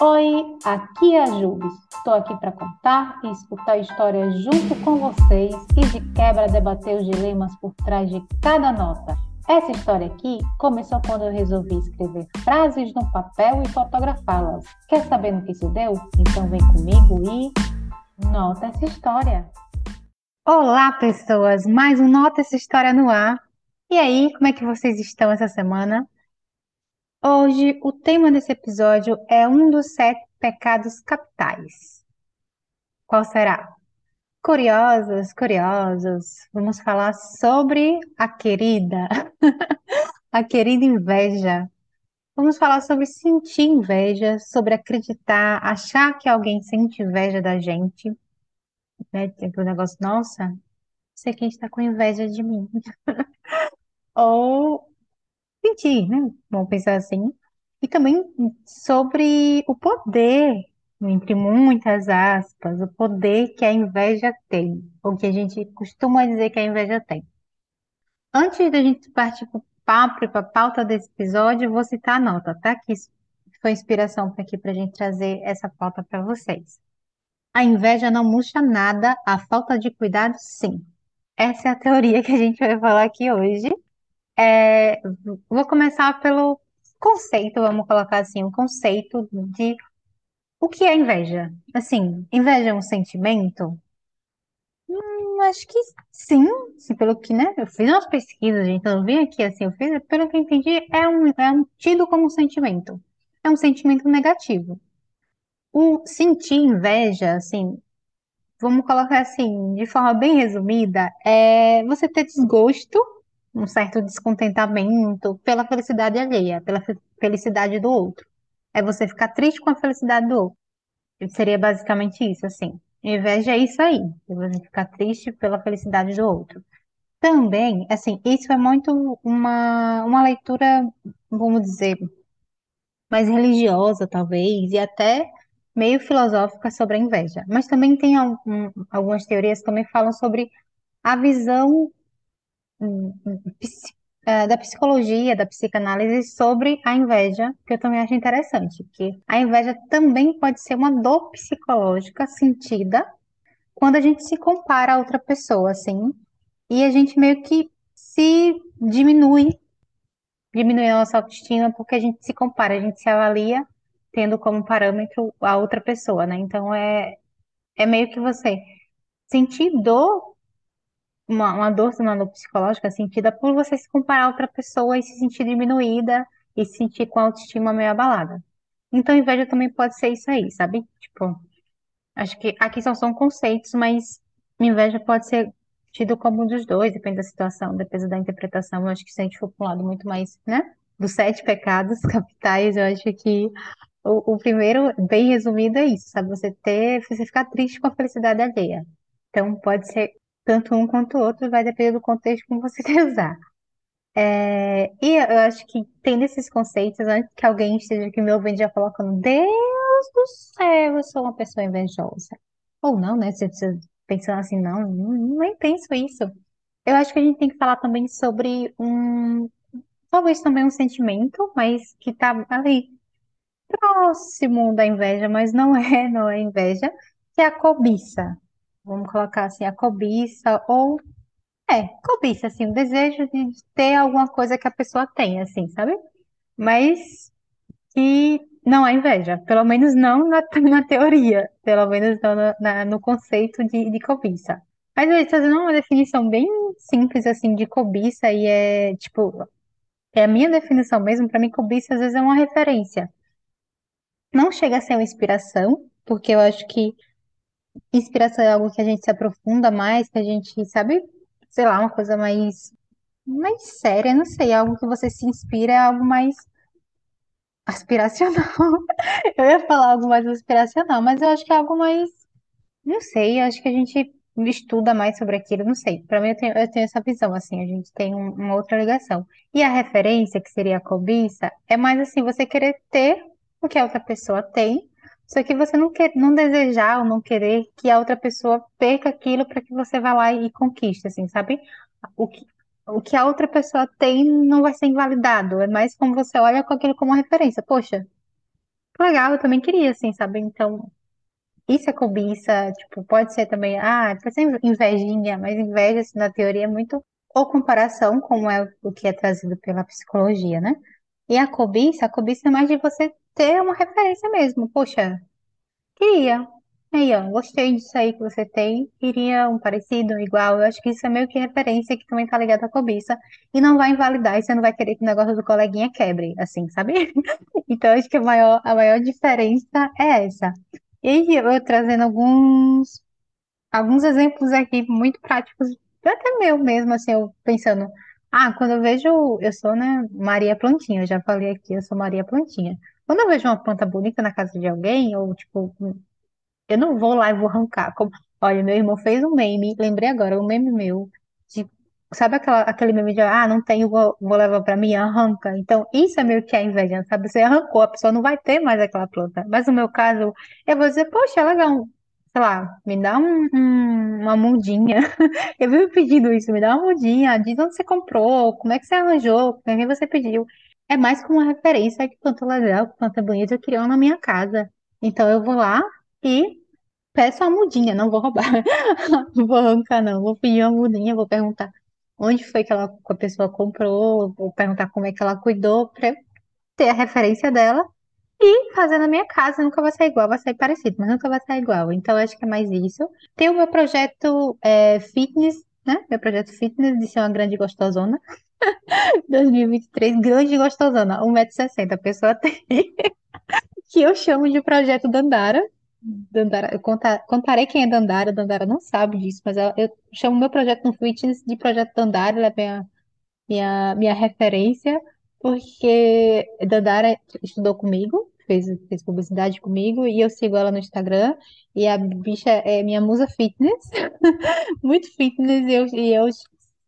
Oi, aqui é a Jubes. Estou aqui para contar e escutar histórias junto com vocês e de quebra debater os dilemas por trás de cada nota. Essa história aqui começou quando eu resolvi escrever frases no papel e fotografá-las. Quer saber no que isso deu? Então vem comigo e nota essa história. Olá, pessoas! Mais um Nota essa história no ar. E aí, como é que vocês estão essa semana? Hoje, o tema desse episódio é um dos sete pecados capitais. Qual será? Curiosos, curiosos, vamos falar sobre a querida, a querida inveja. Vamos falar sobre sentir inveja, sobre acreditar, achar que alguém sente inveja da gente, né? Tipo o negócio, nossa, sei quem está com inveja de mim. Ou sentir, né? Vamos pensar assim. E também sobre o poder, entre muitas aspas, o poder que a inveja tem, ou que a gente costuma dizer que a inveja tem. Antes da gente partir para o papo para a pauta desse episódio, vou citar a nota, tá? Que foi inspiração aqui para a gente trazer essa pauta para vocês. A inveja não murcha nada, a falta de cuidado, sim. Essa é a teoria que a gente vai falar aqui hoje. É, vou começar pelo conceito, vamos colocar assim, o conceito de o que é inveja. Assim, inveja é um sentimento? Hum, acho que sim, assim, pelo que, né? Eu fiz umas pesquisas, gente, eu vim aqui assim, eu fiz, pelo que eu entendi, é um, é um tido como um sentimento. É um sentimento negativo. O sentir inveja, assim, vamos colocar assim, de forma bem resumida, é você ter desgosto um certo descontentamento pela felicidade alheia, pela felicidade do outro. É você ficar triste com a felicidade do outro. Seria basicamente isso, assim. Inveja é isso aí, você ficar triste pela felicidade do outro. Também, assim, isso é muito uma, uma leitura, vamos dizer, mais religiosa, talvez, e até meio filosófica sobre a inveja. Mas também tem algum, algumas teorias que também falam sobre a visão é, da psicologia, da psicanálise sobre a inveja, que eu também acho interessante, que a inveja também pode ser uma dor psicológica sentida quando a gente se compara a outra pessoa, assim, e a gente meio que se diminui, diminui a nossa autoestima porque a gente se compara, a gente se avalia tendo como parâmetro a outra pessoa, né? Então é, é meio que você sentir dor uma, uma dor, psicológica sentida por você se comparar a outra pessoa e se sentir diminuída e se sentir com a autoestima meio abalada. Então, inveja também pode ser isso aí, sabe? Tipo, acho que aqui são só conceitos, mas inveja pode ser tido como um dos dois, depende da situação, depende da interpretação. Eu acho que se a gente for para um lado muito mais, né? Dos sete pecados capitais, eu acho que o, o primeiro, bem resumido, é isso, sabe? Você ter, você ficar triste com a felicidade alheia. Então, pode ser tanto um quanto o outro, vai depender do contexto como você quer usar. É, e eu acho que tem desses conceitos, antes que alguém esteja aqui me ouvindo já colocando, Deus do céu, eu sou uma pessoa invejosa. Ou não, né? Você pensando assim, não, nem penso isso. Eu acho que a gente tem que falar também sobre um, talvez também um sentimento, mas que tá ali próximo da inveja, mas não é, não é inveja, que é a cobiça vamos colocar assim, a cobiça, ou é, cobiça, assim, o desejo de ter alguma coisa que a pessoa tem, assim, sabe? Mas que não é inveja, pelo menos não na, na teoria, pelo menos não na, na- no conceito de, de cobiça. Mas eu estou fazendo uma definição bem simples, assim, de cobiça, e é, tipo, é a minha definição mesmo, para mim, cobiça às vezes é uma referência. Não chega a ser uma inspiração, porque eu acho que Inspiração é algo que a gente se aprofunda mais, que a gente sabe, sei lá, uma coisa mais, mais séria, não sei, algo que você se inspira é algo mais aspiracional. Eu ia falar algo mais aspiracional, mas eu acho que é algo mais, não sei, eu acho que a gente estuda mais sobre aquilo, não sei. Para mim, eu tenho, eu tenho essa visão, assim, a gente tem um- uma outra ligação. E a referência, que seria a cobiça, é mais assim, você querer ter o que a outra pessoa tem só que você não quer, não desejar ou não querer que a outra pessoa perca aquilo para que você vá lá e conquiste, assim, sabe? O que, o que a outra pessoa tem não vai ser invalidado, é mais como você olha com aquilo como referência. Poxa, legal, eu também queria, assim, sabe? Então, isso é cobiça, tipo, pode ser também, ah, pode ser invejinha, mas inveja, assim, na teoria é muito, ou comparação, como é o que é trazido pela psicologia, né? E a cobiça, a cobiça é mais de você ter uma referência mesmo. Poxa, queria. Aí, ó, gostei disso aí que você tem. Queria um parecido, um igual. Eu acho que isso é meio que referência que também tá ligado à cobiça. E não vai invalidar, e você não vai querer que o negócio do coleguinha quebre, assim, sabe? Então, acho que a maior, a maior diferença é essa. E eu trazendo alguns, alguns exemplos aqui muito práticos, até meu mesmo, assim, eu pensando. Ah, quando eu vejo, eu sou, né, Maria Plantinha, eu já falei aqui, eu sou Maria Plantinha. Quando eu vejo uma planta bonita na casa de alguém, ou tipo, eu não vou lá e vou arrancar. Como... Olha, meu irmão fez um meme, lembrei agora, um meme meu, de... sabe aquela, aquele meme de, ah, não tenho, vou, vou levar pra mim, arranca. Então, isso é meio que a inveja, sabe? Você arrancou, a pessoa não vai ter mais aquela planta. Mas no meu caso, eu vou dizer, poxa, é legal, sei lá, me dá um, um- uma mudinha. Eu vivo pedindo isso, me dá uma mudinha, diz onde você comprou, como é que você arranjou, com quem você pediu. É mais como uma referência que planta legal, que planta bonita, eu queria uma na minha casa. Então eu vou lá e peço uma mudinha, não vou roubar, não vou arrancar, não, vou pedir uma mudinha, vou perguntar onde foi que ela, que a pessoa comprou, vou perguntar como é que ela cuidou, para ter a referência dela e fazer na minha casa nunca vai sair igual, vai sair parecido, mas nunca vai sair igual. Então, acho que é mais isso. Tem o meu projeto é, fitness, né? Meu projeto fitness de ser uma grande gostosona. 2023, grande gostosona, 1,60m. A pessoa tem. Que eu chamo de projeto Dandara. Dandara, eu conta- contarei quem é Dandara. Dandara não sabe disso, mas eu, eu chamo meu projeto no fitness de projeto Dandara. Ela é minha minha, minha referência, porque Dandara estudou comigo, fez, fez publicidade comigo, e eu sigo ela no Instagram, e a bicha é minha musa fitness, muito fitness, e eu, e eu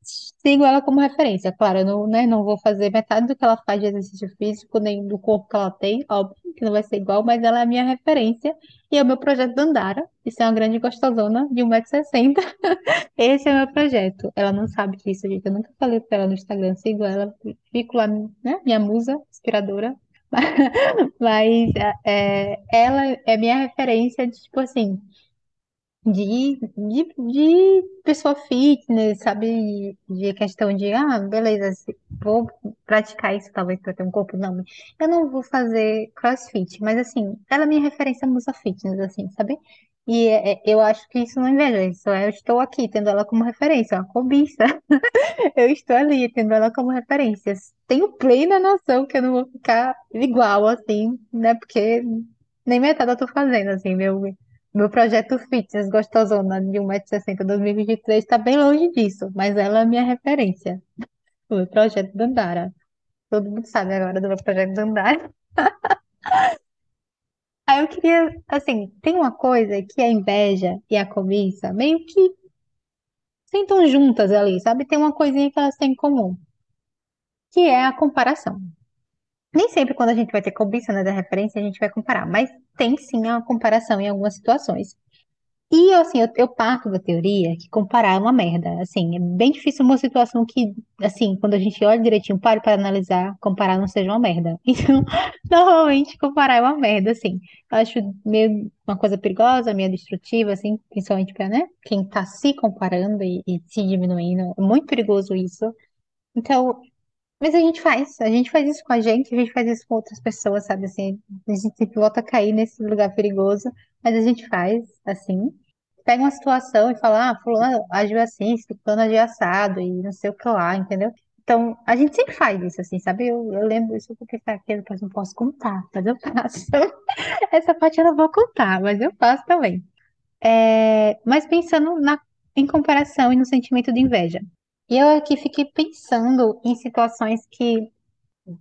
sigo ela como referência. Claro, eu não, né, não vou fazer metade do que ela faz de exercício físico, nem do corpo que ela tem, óbvio que não vai ser igual, mas ela é a minha referência, e é o meu projeto Dandara, isso é uma grande gostosona de 160 esse é o meu projeto. Ela não sabe disso, gente. Eu nunca falei pra ela no Instagram. Sigo ela, fico lá, né? Minha musa inspiradora. Mas é, ela é minha referência de, tipo assim, de, de, pessoa fitness, sabe? De questão de, ah, beleza, vou praticar isso talvez para ter um corpo. Não, eu não vou fazer CrossFit, mas assim, ela é minha referência musa fitness, assim, sabe? E é- é- eu acho que isso não é inveja, isso é, eu estou aqui tendo ela como referência, uma cobiça. Eu estou ali tendo ela como referência. Tenho plena noção que eu não vou ficar igual, assim, né? Porque nem metade eu tô fazendo, assim, meu. Meu projeto fitness gostosona de 1,60m 2023 está bem longe disso, mas ela é a minha referência. O meu projeto Dandara. Todo mundo sabe agora do meu projeto Dandara. Aí eu queria, assim, tem uma coisa que a inveja e a cobiça meio que sentam juntas ali, sabe? Tem uma coisinha que elas têm em comum, que é a comparação. Nem sempre quando a gente vai ter cobiça, né, da referência, a gente vai comparar, mas tem sim a comparação em algumas situações. E assim, eu, eu parto da teoria que comparar é uma merda. Assim, é bem difícil uma situação que, assim, quando a gente olha direitinho, pare para analisar, comparar não seja uma merda. Então, normalmente comparar é uma merda, assim. Eu acho meio uma coisa perigosa, meio destrutiva, assim, principalmente para, né, quem tá se comparando e, e se diminuindo. É muito perigoso isso. Então, mas a gente faz, a gente faz isso com a gente, a gente faz isso com outras pessoas, sabe? Assim, a gente sempre volta a cair nesse lugar perigoso, mas a gente faz assim. Pega uma situação e fala, ah, fulano agiu assim, fulano agiu assado e não sei o que lá, entendeu? Então, a gente sempre faz isso, assim, sabe? Eu, eu lembro isso porque tá aqui, depois não posso contar, mas eu faço. Essa parte eu não vou contar, mas eu faço também. É, mas pensando na, em comparação e no sentimento de inveja. E eu aqui fiquei pensando em situações que,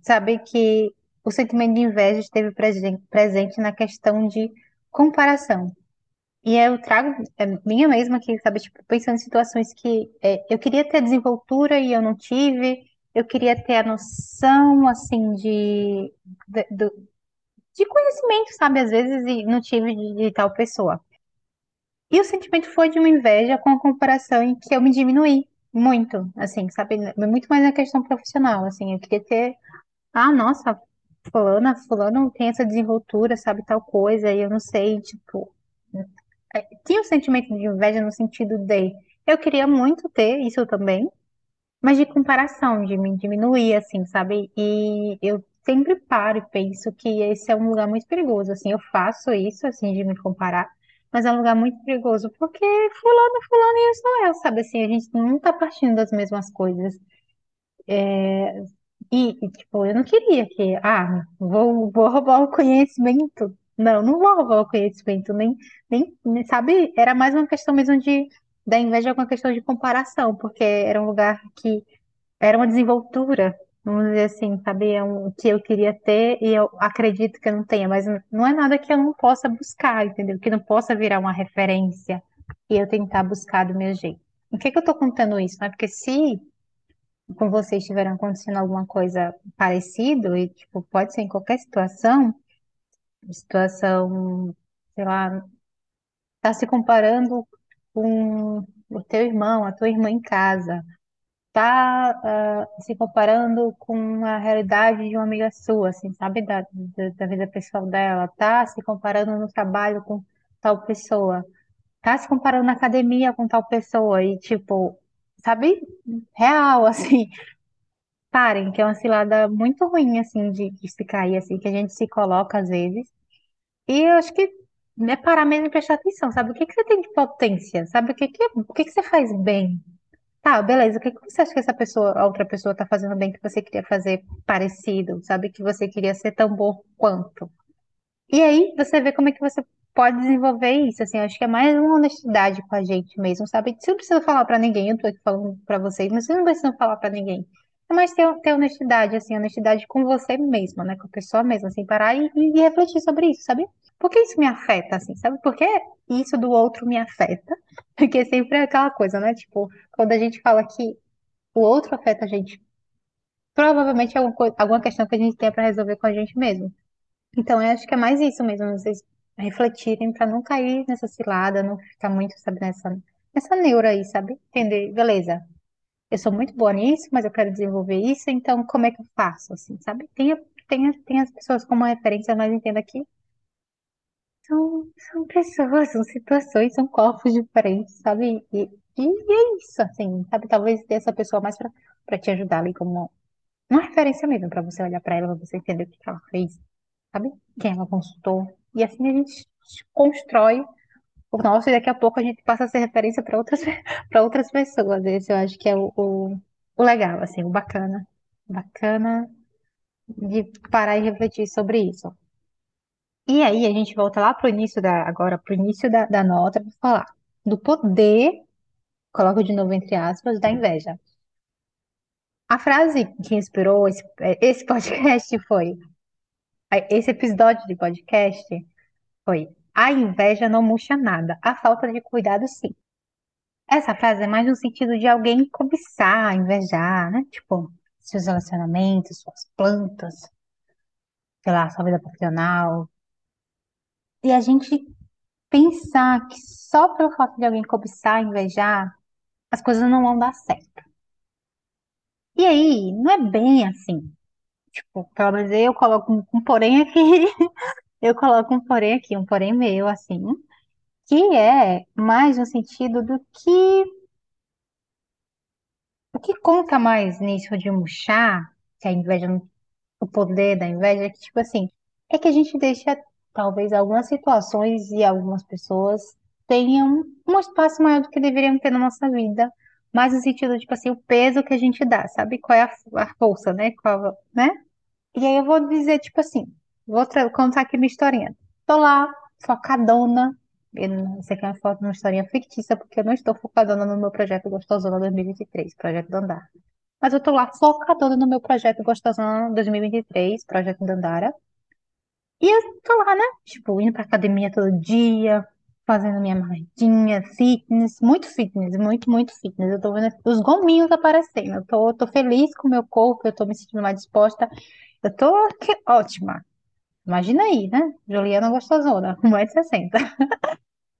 sabe, que o sentimento de inveja esteve presen- presente na questão de comparação. E eu trago é, minha mesma aqui, sabe, tipo, pensando em situações que é, eu queria ter desenvoltura e eu não tive, eu queria ter a noção, assim, de, de, do- de conhecimento, sabe, às vezes, e não tive de, de tal pessoa. E o sentimento foi de uma inveja com a comparação em que eu me diminuí muito, assim, sabe? Muito mais na questão profissional, assim. Eu queria ter, ah, nossa, fulana, fulano tem essa desenvoltura, sabe tal coisa, e eu não sei, tipo, é, tinha o sentimento de inveja no sentido de eu queria muito ter isso também, mas de comparação, de me diminuir, assim, sabe? E eu sempre paro e penso que esse é um lugar muito perigoso, assim, eu faço isso, assim, de me comparar, mas é um lugar muito perigoso, porque fulano, fulano e eu sou eu, sabe? Assim, a gente não tá partindo das mesmas coisas. E, e, tipo, eu não queria que, ah, vou, vou roubar o conhecimento. Não, não vou roubar o conhecimento, nem, nem, nem- sabe? Era mais uma questão mesmo de, da inveja com uma questão de comparação, porque era um lugar que era uma desenvoltura, vamos dizer assim, sabe? É um, que eu queria ter e eu acredito que eu não tenha, mas não é nada que eu não possa buscar, entendeu? Que não possa virar uma referência e eu tentar buscar do meu jeito. Por que que eu tô contando isso? Né? Porque se com vocês tiveram acontecendo alguma coisa parecida, e tipo, pode ser em qualquer situação, situação, sei lá, tá se comparando com o teu irmão, a tua irmã em casa, tá ah, se comparando com a realidade de uma amiga sua, assim, sabe, da, da, da vida pessoal dela, tá se comparando no trabalho com tal pessoa, tá se comparando na academia com tal pessoa, e tipo, sabe, real, assim, Parem, que é uma cilada muito ruim, assim, de, de se cair, assim, que a gente se coloca às vezes. E eu acho que é parar mesmo e prestar atenção, sabe? O que que você tem de potência? Sabe? O que que, o que que você faz bem? Tá, beleza. O que você acha que essa pessoa, a outra pessoa tá fazendo bem que você queria fazer parecido? Sabe? Que você queria ser tão bom quanto? E aí você vê como é que você pode desenvolver isso, assim, acho que é mais uma honestidade com a gente mesmo, sabe? Você não precisa falar pra ninguém, eu tô aqui falando pra vocês, mas você não precisa falar pra ninguém. É mais ter, ter honestidade, assim, honestidade com você mesma, né? Com a pessoa mesma, assim, parar e, e refletir sobre isso, sabe? Por que isso me afeta, assim, sabe? Por que isso do outro me afeta? Porque sempre é aquela coisa, né? Tipo, quando a gente fala que o outro afeta a gente, provavelmente é alguma, alguma questão que a gente tem pra resolver com a gente mesmo. Então, eu acho que é mais isso mesmo, vocês refletirem para não cair nessa cilada, não ficar muito, sabe, nessa, nessa neura aí, sabe? Entender, beleza, eu sou muito boa nisso, mas eu quero desenvolver isso, então como é que eu faço, assim, sabe? Tenha as pessoas como referência, mas entenda que são, são pessoas, são situações, são corpos diferentes, sabe? E, e é isso, assim, sabe? Talvez ter essa pessoa mais para te ajudar ali como uma referência mesmo, para você olhar para ela, para você entender o que que ela fez sabe? Quem ela consultou. E assim a gente constrói o nosso e daqui a pouco a gente passa a ser referência para outras, para outras pessoas. Esse eu acho que é o, o, o legal, assim, o bacana. Bacana de parar e refletir sobre isso. E aí a gente volta lá pro início da, agora pro início da, da nota para falar do poder, coloco de novo entre aspas, da inveja. A frase que inspirou esse, esse podcast foi, esse episódio de podcast Foi. A inveja não murcha nada. A falta de cuidado, sim. Essa frase é mais no sentido de alguém cobiçar, invejar, né? Tipo, seus relacionamentos, suas plantas, sei lá, sua vida profissional. E a gente pensar que só pelo fato de alguém cobiçar, invejar, as coisas não vão dar certo. E aí, não é bem assim. Tipo, pelo menos eu coloco um, um porém aqui, eu coloco um porém aqui, um porém meu, assim, que é mais no sentido do que O que conta mais nisso de murchar, que a inveja, o poder da inveja, é que, tipo assim, é que a gente deixa, talvez, algumas situações e algumas pessoas tenham um espaço maior do que deveriam ter na nossa vida, mas no sentido, tipo assim, o peso que a gente dá, sabe? Qual é a, a força, né? Qual, né? E aí eu vou dizer, tipo assim, vou contar aqui minha historinha. Tô lá, focadona. Não sei que é uma foto, historinha fictícia, porque eu não estou focadona no meu projeto Gostosona 2023, projeto Dandara. Mas eu tô lá focadona no meu projeto Gostosona 2023, projeto Dandara. E eu tô lá, né? Tipo, indo pra academia todo dia, fazendo minha marmitinha, fitness, muito fitness, muito, muito fitness. Eu tô vendo os gominhos aparecendo. Eu tô, tô feliz com o meu corpo, eu tô me sentindo mais disposta. Eu tô que- ótima. Imagina aí, né? Juliana gostosona, 1,60m.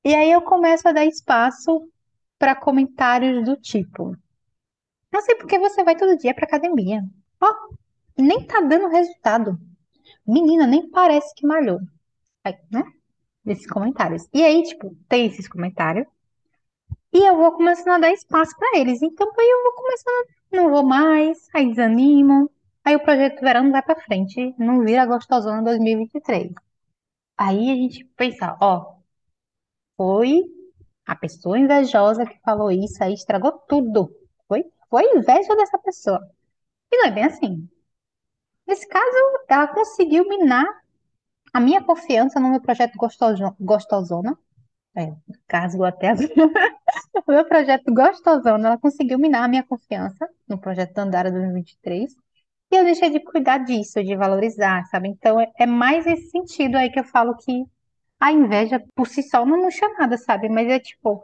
E aí eu começo a dar espaço para comentários do tipo: Não sei por que você vai todo dia pra academia. Ó, nem tá dando resultado. menina, nem parece que malhou. Aí, né? Esses comentários. E aí, tipo, tem esses comentários. E eu vou começando a dar espaço para eles. Então, aí eu vou começando, não vou mais, aí desanimo. Aí o projeto verão não vai para frente, não vira gostosona 2023. Aí a gente pensa, ó, foi a pessoa invejosa que falou isso aí, estragou tudo. Foi, foi inveja dessa pessoa. E não é bem assim. Nesse caso, ela conseguiu minar a minha confiança no meu projeto Gostosona. É, caso até o meu projeto Gostosona, ela conseguiu minar a minha confiança no projeto Andara 2023. E eu deixei de cuidar disso, de valorizar, sabe? Então é, é mais esse sentido aí que eu falo que a inveja por si só não murcha nada, sabe? Mas é tipo,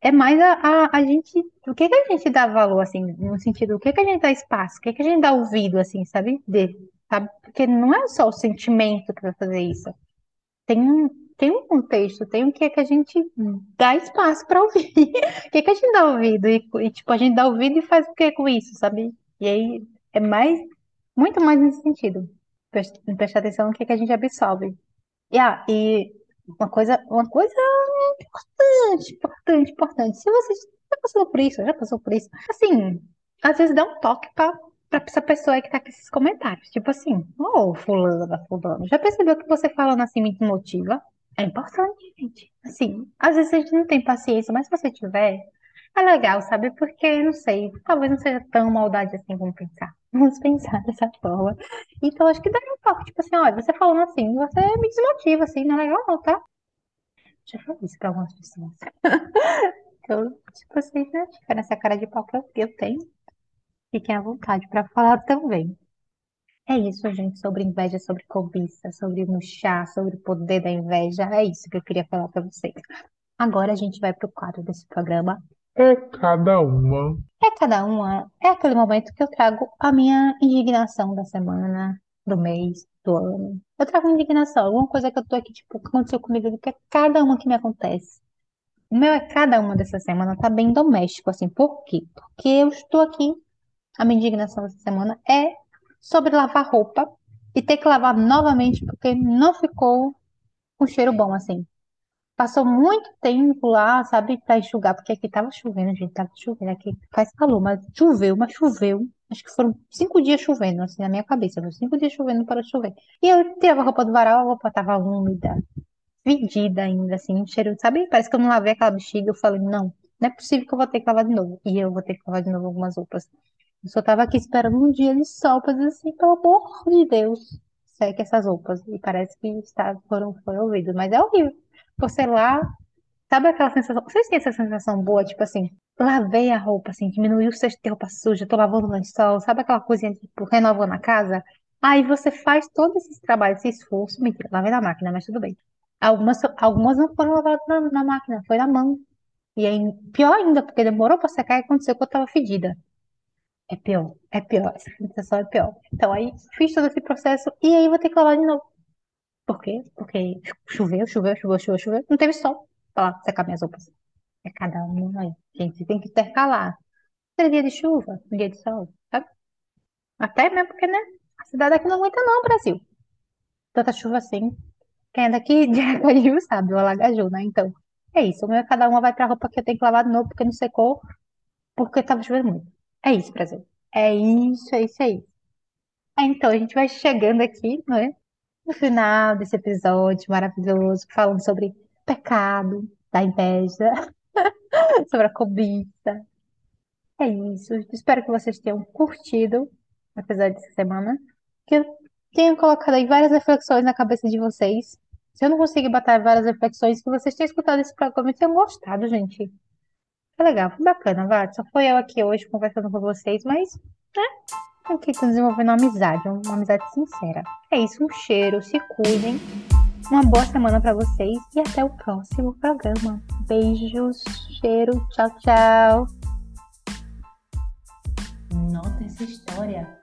é mais a, a, a gente, o que que a gente dá valor, assim, no sentido, o que que a gente dá espaço, o que que a gente dá ouvido, assim, sabe? De, sabe? Porque não é só o sentimento que vai fazer isso. Tem um, tem um contexto, tem o que que a gente dá espaço para ouvir. O que que a gente dá ouvido e, e, tipo, a gente dá ouvido e faz o que com isso, sabe? E aí é mais, muito mais nesse sentido. Prestar atenção no que que a gente absorve. Yeah, e uma coisa, uma coisa importante, importante, importante. Se você já passou por isso, já passou por isso, assim, às vezes dá um toque pra, essa pessoa aí que tá com esses comentários. Tipo assim, ô, oh, fulana, fulano, já percebeu que você falando assim me motiva? É importante, gente. Assim, às vezes a gente não tem paciência, mas se você tiver, é legal, sabe? Porque, não sei, talvez não seja tão maldade assim como pensar. Vamos pensar dessa forma. Então, acho que dá um toque, tipo assim, olha, você falando assim, você me desmotiva, assim, não é legal não, tá? Já falei isso pra algumas pessoas. Então, tipo assim, né? Fica nessa cara de pau que eu, eu tenho. Fiquem à vontade para falar também. É isso, gente, sobre inveja, sobre cobiça, sobre murchar, sobre o poder da inveja. É isso que eu queria falar para vocês. Agora a gente vai pro quadro desse programa, é cada uma. É cada uma, é aquele momento que eu trago a minha indignação da semana, do mês, do ano. Eu trago indignação, alguma coisa que eu tô aqui, tipo, que aconteceu comigo, que é cada uma que me acontece. O meu é cada uma dessa semana, tá bem doméstico, assim. Por quê? Porque eu estou aqui, a minha indignação dessa semana é sobre lavar roupa e ter que lavar novamente porque não ficou com cheiro bom, assim. Passou muito tempo lá, sabe, pra enxugar, porque aqui tava chovendo, gente, tava chovendo, aqui faz calor, mas choveu, mas choveu. Acho que foram cinco dias chovendo, assim, na minha cabeça, foram cinco dias chovendo para chover. E eu tirava a roupa do varal, a roupa tava úmida, fedida ainda, assim, cheiro, sabe? Parece que eu não lavei aquela bexiga, eu falei, não, não é possível que eu vou ter que lavar de novo. E eu vou ter que lavar de novo algumas roupas. Eu só tava aqui esperando um dia de sol pra dizer assim, pelo amor de Deus, seque essas roupas. E parece que está, foram, foi ouvido, mas é horrível você lá, sabe aquela sensação? Vocês têm essa sensação boa, tipo assim, lavei a roupa, assim, diminuiu o cesto de roupa suja, tô lavando o lençol, sabe aquela coisinha, tipo, renovando a casa? Aí você faz todo esse trabalho, esse esforço, mentira, lavei na máquina, mas tudo bem. Algumas, algumas não foram lavadas na, na máquina, foi na mão. E aí, pior ainda, porque demorou pra secar e aconteceu que eu tava fedida. É pior, é pior, essa sensação é pior. Então aí, fiz todo esse processo e aí vou ter que lavar de novo. Por quê? Porque choveu, choveu, choveu, choveu, choveu. Não teve sol lá secar minhas roupas. É cada um aí. Gente, tem que intercalar. Tem dia de chuva, um dia de sol, sabe? Até mesmo porque, né? A cidade aqui não aguenta não, Brasil. Tanta chuva assim. Quem é daqui de Aracaju sabe, o Alagaju, né? Então, é isso. O meu, cada uma vai pra roupa que eu tenho que lavar de novo porque não secou, porque tava chovendo muito. É isso, Brasil. É isso, é isso, é isso. Então, a gente vai chegando aqui, não é? No final desse episódio maravilhoso, falando sobre pecado da inveja, sobre a cobiça. É isso. Espero que vocês tenham curtido o episódio dessa semana. Que eu tenha colocado aí várias reflexões na cabeça de vocês. Se eu não conseguir botar várias reflexões, que vocês tenham escutado esse programa e tenham gostado, gente. Foi legal, foi bacana, vai. Só foi eu aqui hoje conversando com vocês, mas, né? Aqui tô desenvolvendo uma amizade, uma amizade sincera. É isso, um cheiro, se cuidem. Uma boa semana para vocês e até o próximo programa. Beijos, cheiro, tchau, tchau. Nota essa história.